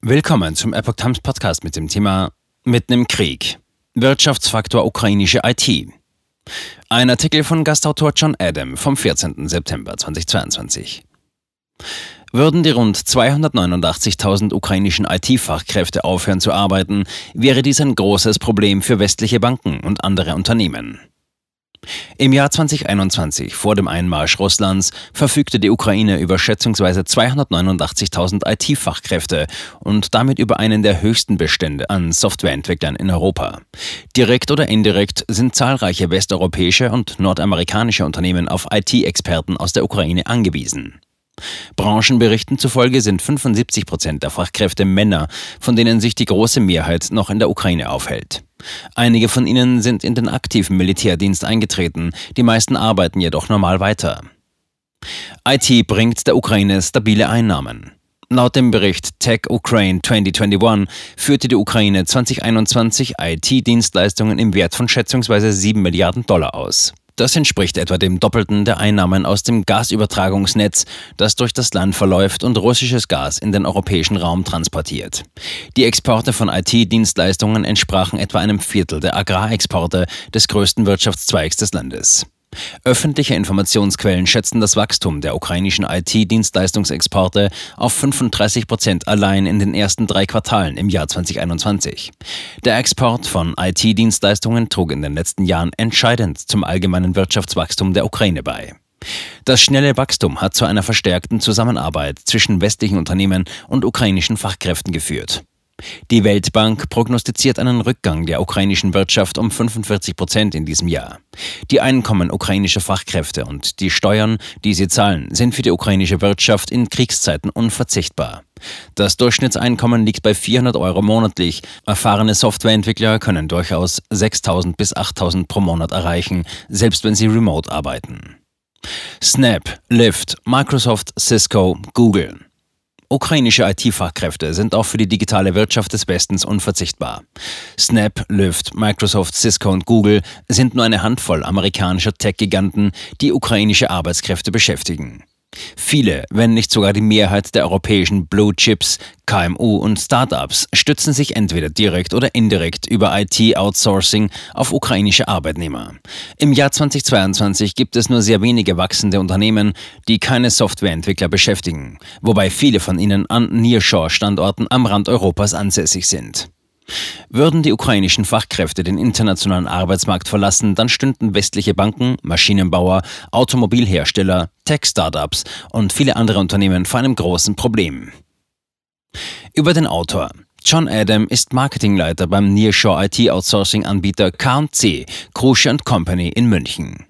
Willkommen zum Epoch Times Podcast mit dem Thema Mitten im Krieg. Wirtschaftsfaktor ukrainische IT. Ein Artikel von Gastautor John Adam vom 14. September 2022. Würden die rund 289.000 ukrainischen IT-Fachkräfte aufhören zu arbeiten, wäre dies ein großes Problem für westliche Banken und andere Unternehmen. Im Jahr 2021, vor dem Einmarsch Russlands, verfügte die Ukraine über schätzungsweise 289.000 IT-Fachkräfte und damit über einen der höchsten Bestände an Softwareentwicklern in Europa. Direkt oder indirekt sind zahlreiche westeuropäische und nordamerikanische Unternehmen auf IT-Experten aus der Ukraine angewiesen. Branchenberichten zufolge sind 75 Prozent der Fachkräfte Männer, von denen sich die große Mehrheit noch in der Ukraine aufhält. Einige von ihnen sind in den aktiven Militärdienst eingetreten, die meisten arbeiten jedoch normal weiter. IT bringt der Ukraine stabile Einnahmen. Laut dem Bericht Tech Ukraine 2021 führte die Ukraine 2021 IT-Dienstleistungen im Wert von schätzungsweise 7 Milliarden Dollar aus. Das entspricht etwa dem Doppelten der Einnahmen aus dem Gasübertragungsnetz, das durch das Land verläuft und russisches Gas in den europäischen Raum transportiert. Die Exporte von IT-Dienstleistungen entsprachen etwa einem Viertel der Agrarexporte des größten Wirtschaftszweigs des Landes. Öffentliche Informationsquellen schätzen das Wachstum der ukrainischen IT-Dienstleistungsexporte auf 35 Prozent allein in den ersten drei Quartalen im Jahr 2021. Der Export von IT-Dienstleistungen trug in den letzten Jahren entscheidend zum allgemeinen Wirtschaftswachstum der Ukraine bei. Das schnelle Wachstum hat zu einer verstärkten Zusammenarbeit zwischen westlichen Unternehmen und ukrainischen Fachkräften geführt. Die Weltbank prognostiziert einen Rückgang der ukrainischen Wirtschaft um 45 Prozent in diesem Jahr. Die Einkommen ukrainischer Fachkräfte und die Steuern, die sie zahlen, sind für die ukrainische Wirtschaft in Kriegszeiten unverzichtbar. Das Durchschnittseinkommen liegt bei 400 Euro monatlich. Erfahrene Softwareentwickler können durchaus 6.000 bis 8.000 pro Monat erreichen, selbst wenn sie remote arbeiten. Snap, Lyft, Microsoft, Cisco, Google. Ukrainische IT-Fachkräfte sind auch für die digitale Wirtschaft des Westens unverzichtbar. Snap, Lyft, Microsoft, Cisco und Google sind nur eine Handvoll amerikanischer Tech-Giganten, die ukrainische Arbeitskräfte beschäftigen. Viele, wenn nicht sogar die Mehrheit der europäischen Blue Chips, KMU und Startups stützen sich entweder direkt oder indirekt über IT-Outsourcing auf ukrainische Arbeitnehmer. Im Jahr 2022 gibt es nur sehr wenige wachsende Unternehmen, die keine Softwareentwickler beschäftigen, wobei viele von ihnen an Nearshore-Standorten am Rand Europas ansässig sind. Würden die ukrainischen Fachkräfte den internationalen Arbeitsmarkt verlassen, dann stünden westliche Banken, Maschinenbauer, Automobilhersteller, Tech-Startups und viele andere Unternehmen vor einem großen Problem. Über den Autor. John Adam ist Marketingleiter beim Nearshore IT Outsourcing Anbieter K&C, Krusche Company in München.